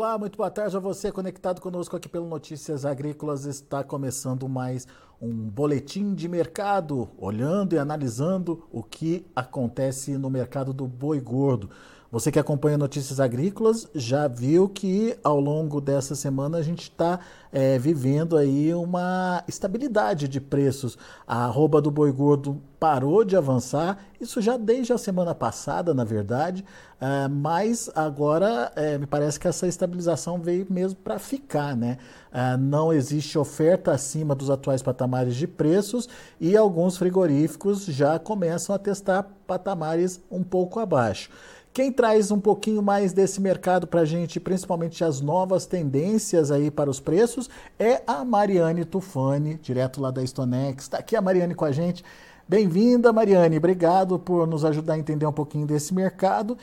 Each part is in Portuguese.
Olá, muito boa tarde a você conectado conosco aqui pelo Notícias Agrícolas. Está começando mais um boletim de mercado, olhando e analisando o que acontece no mercado do boi gordo. Você que acompanha Notícias Agrícolas já viu que ao longo dessa semana a gente está é, vivendo aí uma estabilidade de preços. A arroba do boi gordo parou de avançar, isso já desde a semana passada, na verdade, uh, mas agora uh, me parece que essa estabilização veio mesmo para ficar, né? Uh, não existe oferta acima dos atuais patamares de preços e alguns frigoríficos já começam a testar patamares um pouco abaixo. Quem traz um pouquinho mais desse mercado para a gente, principalmente as novas tendências aí para os preços, é a Mariane Tufani, direto lá da Stonex. Está aqui a Mariane com a gente. Bem-vinda, Mariane. Obrigado por nos ajudar a entender um pouquinho desse mercado.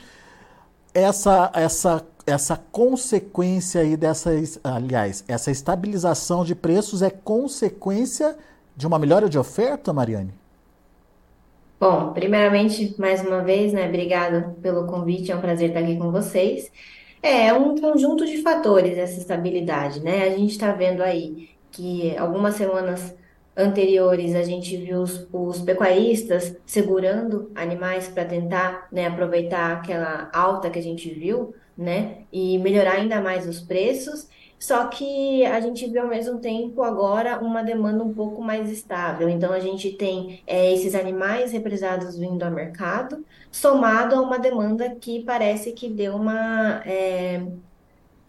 Essa, essa, essa consequência aí dessa, aliás, essa estabilização de preços é consequência de uma melhora de oferta, Mariane? Bom, primeiramente, mais uma vez, né, obrigado pelo convite, é um prazer estar aqui com vocês. É um conjunto de fatores essa estabilidade, né? A gente está vendo aí que algumas semanas anteriores a gente viu os, os pecuaristas segurando animais para tentar, né, aproveitar aquela alta que a gente viu, né, e melhorar ainda mais os preços. Só que a gente vê ao mesmo tempo agora uma demanda um pouco mais estável. Então a gente tem é, esses animais represados vindo ao mercado, somado a uma demanda que parece que deu uma é,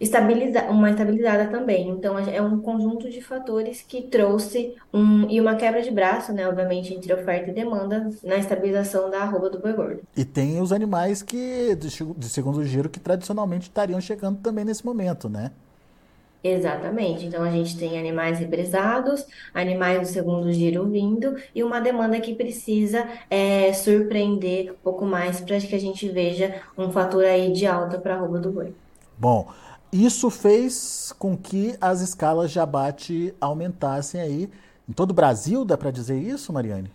estabiliza uma estabilizada também. Então é um conjunto de fatores que trouxe um e uma quebra de braço, né, obviamente, entre oferta e demanda na estabilização da arroba do boi gordo. E tem os animais que de segundo giro que tradicionalmente estariam chegando também nesse momento, né? Exatamente. Então a gente tem animais represados, animais do segundo giro vindo e uma demanda que precisa é, surpreender um pouco mais para que a gente veja um fator aí de alta para a arroba do boi. Bom, isso fez com que as escalas de abate aumentassem aí em todo o Brasil, dá para dizer isso, Mariane?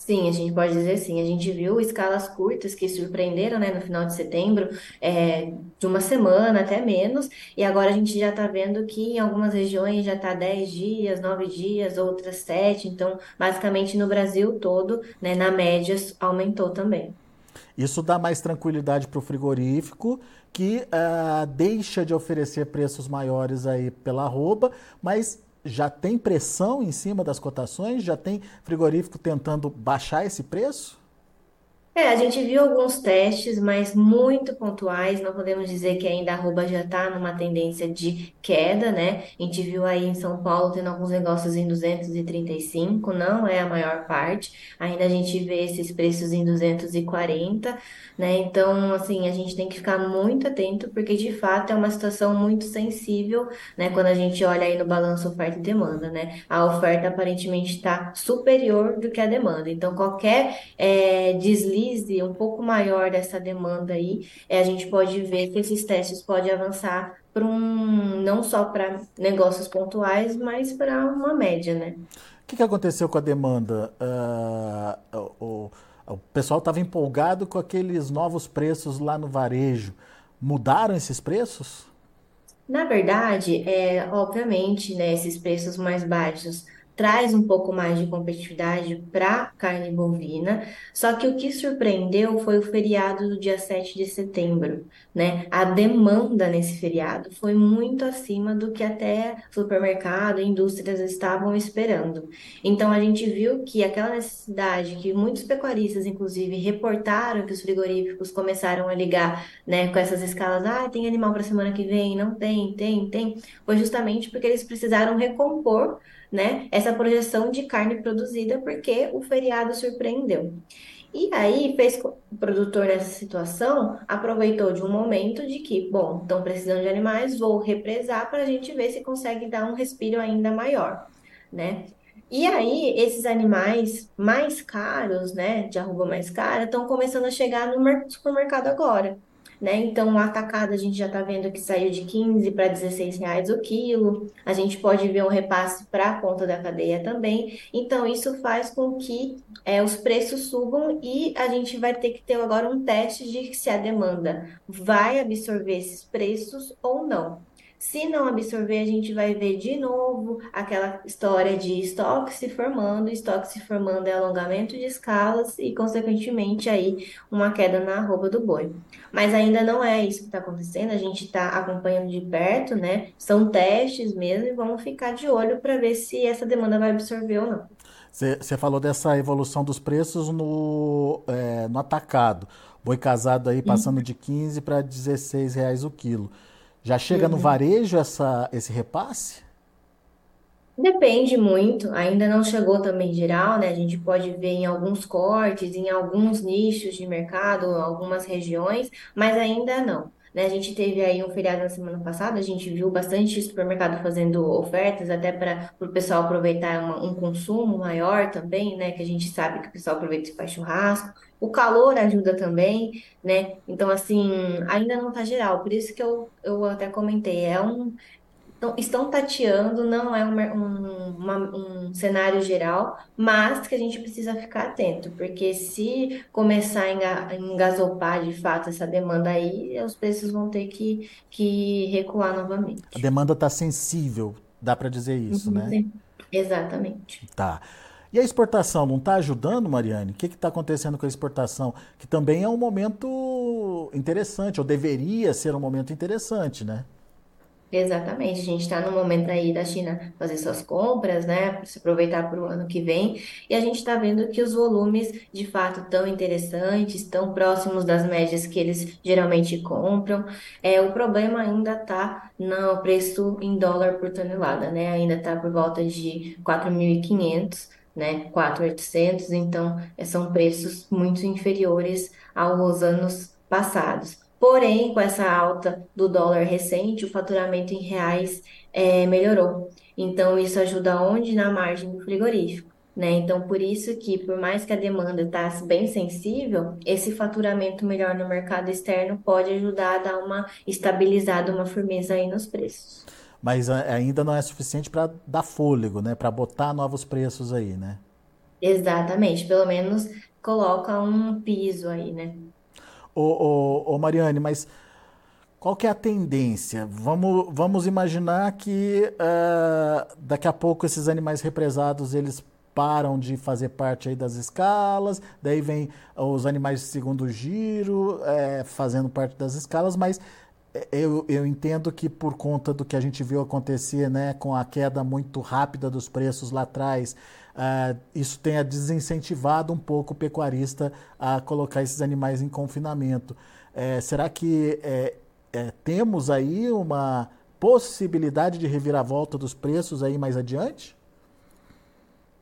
Sim, a gente pode dizer sim. A gente viu escalas curtas que surpreenderam, né, no final de setembro, é, de uma semana até menos, e agora a gente já está vendo que em algumas regiões já está 10 dias, 9 dias, outras 7, então basicamente no Brasil todo, né, na média aumentou também. Isso dá mais tranquilidade para o frigorífico, que uh, deixa de oferecer preços maiores aí pela arroba, mas já tem pressão em cima das cotações? Já tem frigorífico tentando baixar esse preço? É, a gente viu alguns testes, mas muito pontuais. Não podemos dizer que ainda a arroba já está numa tendência de queda, né? A gente viu aí em São Paulo tendo alguns negócios em 235, não é a maior parte. Ainda a gente vê esses preços em 240, né? Então, assim, a gente tem que ficar muito atento, porque de fato é uma situação muito sensível, né? Quando a gente olha aí no balanço oferta e demanda, né? A oferta aparentemente está superior do que a demanda. Então, qualquer é, deslize deslize um pouco maior dessa demanda aí, é, a gente pode ver que esses testes podem avançar para um, não só para negócios pontuais, mas para uma média, né? O que, que aconteceu com a demanda? Uh, o, o pessoal estava empolgado com aqueles novos preços lá no varejo. Mudaram esses preços? Na verdade, é, obviamente, né, esses preços mais baixos traz um pouco mais de competitividade para carne bovina, só que o que surpreendeu foi o feriado do dia 7 de setembro, né? A demanda nesse feriado foi muito acima do que até supermercado e indústrias estavam esperando. Então a gente viu que aquela necessidade que muitos pecuaristas, inclusive, reportaram que os frigoríficos começaram a ligar, né, com essas escalas, ah, tem animal para semana que vem, não tem, tem, tem, foi justamente porque eles precisaram recompor né, essa projeção de carne produzida porque o feriado surpreendeu. E aí fez o produtor nessa situação aproveitou de um momento de que, bom, estão precisando de animais, vou represar para a gente ver se consegue dar um respiro ainda maior, né? E aí, esses animais mais caros, né, de arroba mais cara, estão começando a chegar no supermercado agora né? Então, o atacado a gente já está vendo que saiu de 15 para 16 reais o quilo. A gente pode ver um repasse para a ponta da cadeia também. Então, isso faz com que é, os preços subam e a gente vai ter que ter agora um teste de se a demanda vai absorver esses preços ou não. Se não absorver, a gente vai ver de novo aquela história de estoque se formando, estoque se formando é alongamento de escalas e, consequentemente, aí uma queda na arroba do boi. Mas ainda não é isso que está acontecendo, a gente está acompanhando de perto, né? São testes mesmo e vamos ficar de olho para ver se essa demanda vai absorver ou não. Você falou dessa evolução dos preços no, é, no atacado. Boi casado aí passando uhum. de 15 para 16 reais o quilo. Já chega no uhum. varejo essa, esse repasse? Depende muito, ainda não chegou também geral, né? A gente pode ver em alguns cortes, em alguns nichos de mercado, algumas regiões, mas ainda não. Né? A gente teve aí um feriado na semana passada, a gente viu bastante supermercado fazendo ofertas, até para o pessoal aproveitar uma, um consumo maior também, né? Que a gente sabe que o pessoal aproveita e faz churrasco. O calor ajuda também, né? Então, assim, ainda não está geral. Por isso que eu, eu até comentei, é um, então, estão tateando, não é uma, um, uma, um cenário geral, mas que a gente precisa ficar atento, porque se começar a engasopar de fato essa demanda aí, os preços vão ter que, que recuar novamente. A demanda está sensível, dá para dizer isso, né? Sim, exatamente. Tá. E a exportação não está ajudando, Mariane? O que está acontecendo com a exportação? Que também é um momento interessante, ou deveria ser um momento interessante, né? Exatamente, a gente está no momento aí da China fazer suas compras, né, se aproveitar para o ano que vem, e a gente está vendo que os volumes de fato tão interessantes, tão próximos das médias que eles geralmente compram. É, o problema ainda está no preço em dólar por tonelada, né, ainda está por volta de 4.500, né, 4.800, então são preços muito inferiores aos anos passados. Porém, com essa alta do dólar recente, o faturamento em reais é, melhorou. Então, isso ajuda onde? Na margem do frigorífico. Né? Então, por isso que, por mais que a demanda está bem sensível, esse faturamento melhor no mercado externo pode ajudar a dar uma estabilizada, uma firmeza aí nos preços. Mas ainda não é suficiente para dar fôlego, né? Para botar novos preços aí, né? Exatamente, pelo menos coloca um piso aí, né? Ô, ô, ô Mariane, mas qual que é a tendência? Vamos, vamos imaginar que uh, daqui a pouco esses animais represados eles param de fazer parte aí das escalas, daí vem os animais de segundo giro é, fazendo parte das escalas, mas eu, eu entendo que por conta do que a gente viu acontecer né, com a queda muito rápida dos preços lá atrás, uh, isso tenha desincentivado um pouco o pecuarista a colocar esses animais em confinamento. É, será que é, temos aí uma possibilidade de reviravolta dos preços aí mais adiante?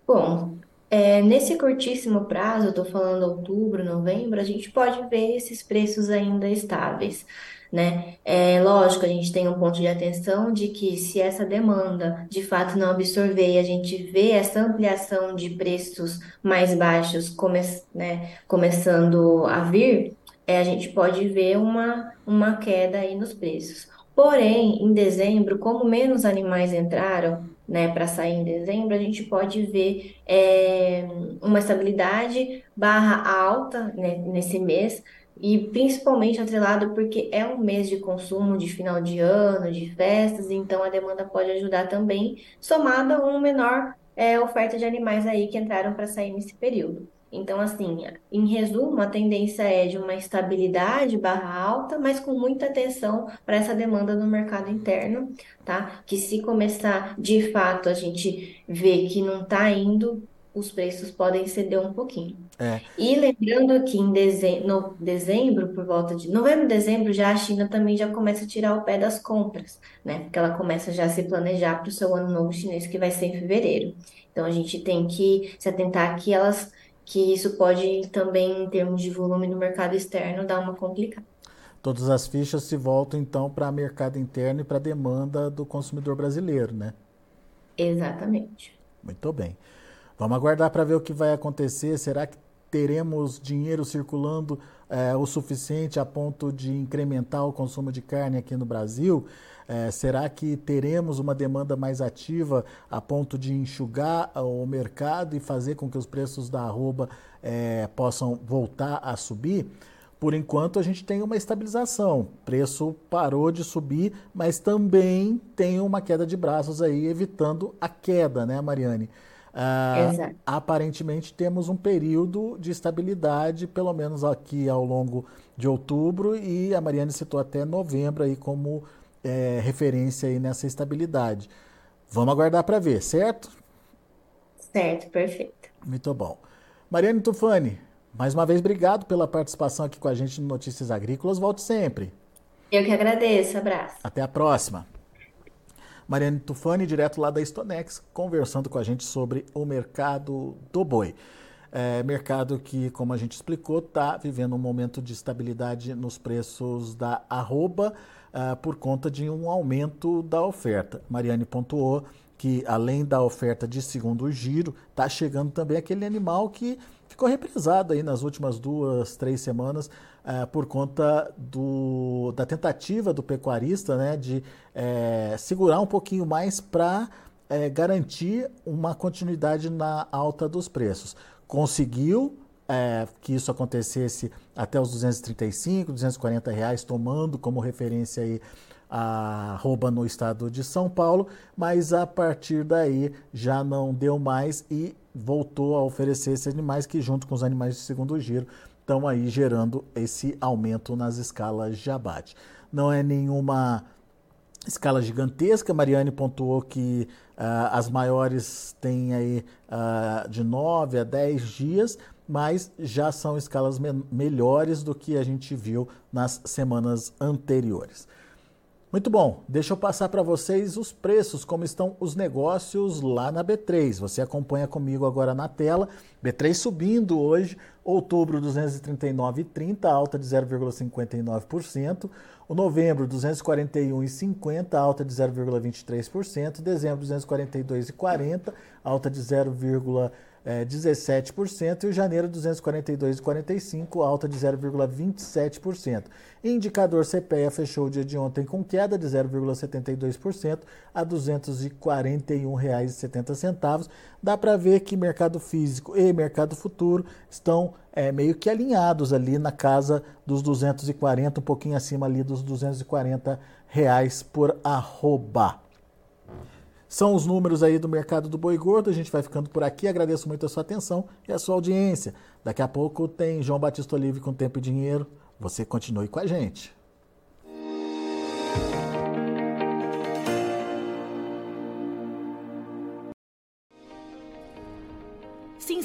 Bom, é, nesse curtíssimo prazo, estou falando outubro, novembro, a gente pode ver esses preços ainda estáveis né? É lógico, a gente tem um ponto de atenção de que se essa demanda de fato não absorver e a gente vê essa ampliação de preços mais baixos come, né, começando a vir, é, a gente pode ver uma, uma queda aí nos preços. Porém, em dezembro, como menos animais entraram, né, para sair em dezembro, a gente pode ver é, uma estabilidade barra alta né, nesse mês, e principalmente atrelado porque é um mês de consumo de final de ano, de festas, então a demanda pode ajudar também, somada a uma menor é, oferta de animais aí que entraram para sair nesse período. Então, assim, em resumo, a tendência é de uma estabilidade barra alta, mas com muita atenção para essa demanda no mercado interno, tá? Que se começar de fato a gente ver que não está indo, os preços podem ceder um pouquinho. É. E lembrando que em dezembro, no dezembro, por volta de novembro, dezembro, já a China também já começa a tirar o pé das compras, né? Porque ela começa já a se planejar para o seu ano novo chinês, que vai ser em fevereiro. Então a gente tem que se atentar que elas que isso pode também, em termos de volume no mercado externo, dar uma complicada. Todas as fichas se voltam então para o mercado interno e para a demanda do consumidor brasileiro, né? Exatamente. Muito bem. Vamos aguardar para ver o que vai acontecer. Será que teremos dinheiro circulando é, o suficiente a ponto de incrementar o consumo de carne aqui no Brasil? É, será que teremos uma demanda mais ativa a ponto de enxugar o mercado e fazer com que os preços da arroba é, possam voltar a subir? Por enquanto, a gente tem uma estabilização. O preço parou de subir, mas também tem uma queda de braços aí, evitando a queda, né, Mariane? Uh, aparentemente temos um período de estabilidade, pelo menos aqui ao longo de outubro, e a Mariane citou até novembro aí como é, referência aí nessa estabilidade. Vamos aguardar para ver, certo? Certo, perfeito. Muito bom. Mariane Tufani, mais uma vez obrigado pela participação aqui com a gente no Notícias Agrícolas. Volte sempre. Eu que agradeço. Abraço. Até a próxima. Mariane Tufani, direto lá da Stonex, conversando com a gente sobre o mercado do boi. É, mercado que, como a gente explicou, está vivendo um momento de estabilidade nos preços da arroba uh, por conta de um aumento da oferta. Mariane pontuou que, além da oferta de segundo giro, está chegando também aquele animal que ficou represado aí nas últimas duas, três semanas é, por conta do, da tentativa do pecuarista né, de é, segurar um pouquinho mais para é, garantir uma continuidade na alta dos preços. Conseguiu é, que isso acontecesse até os 235, 240 reais, tomando como referência aí a arroba no estado de São Paulo, mas a partir daí já não deu mais e voltou a oferecer esses animais que, junto com os animais de segundo giro, estão aí gerando esse aumento nas escalas de abate. Não é nenhuma escala gigantesca, Mariane pontuou que uh, as maiores têm aí uh, de 9 a 10 dias, mas já são escalas me melhores do que a gente viu nas semanas anteriores. Muito bom, deixa eu passar para vocês os preços, como estão os negócios lá na B3. Você acompanha comigo agora na tela. B3 subindo hoje, outubro 239,30, alta de 0,59%. O novembro 241,50, alta de 0,23%. Dezembro 242,40, alta de 0,23% é, 17% e o janeiro 242,45, alta de 0,27%. Indicador CPEA fechou o dia de ontem com queda de 0,72% a R$ 241,70. Dá para ver que mercado físico e mercado futuro estão é, meio que alinhados ali na casa dos 240, um pouquinho acima ali dos 240 reais por arroba. São os números aí do mercado do boi gordo. A gente vai ficando por aqui. Agradeço muito a sua atenção e a sua audiência. Daqui a pouco tem João Batista Olive com Tempo e Dinheiro. Você continue com a gente.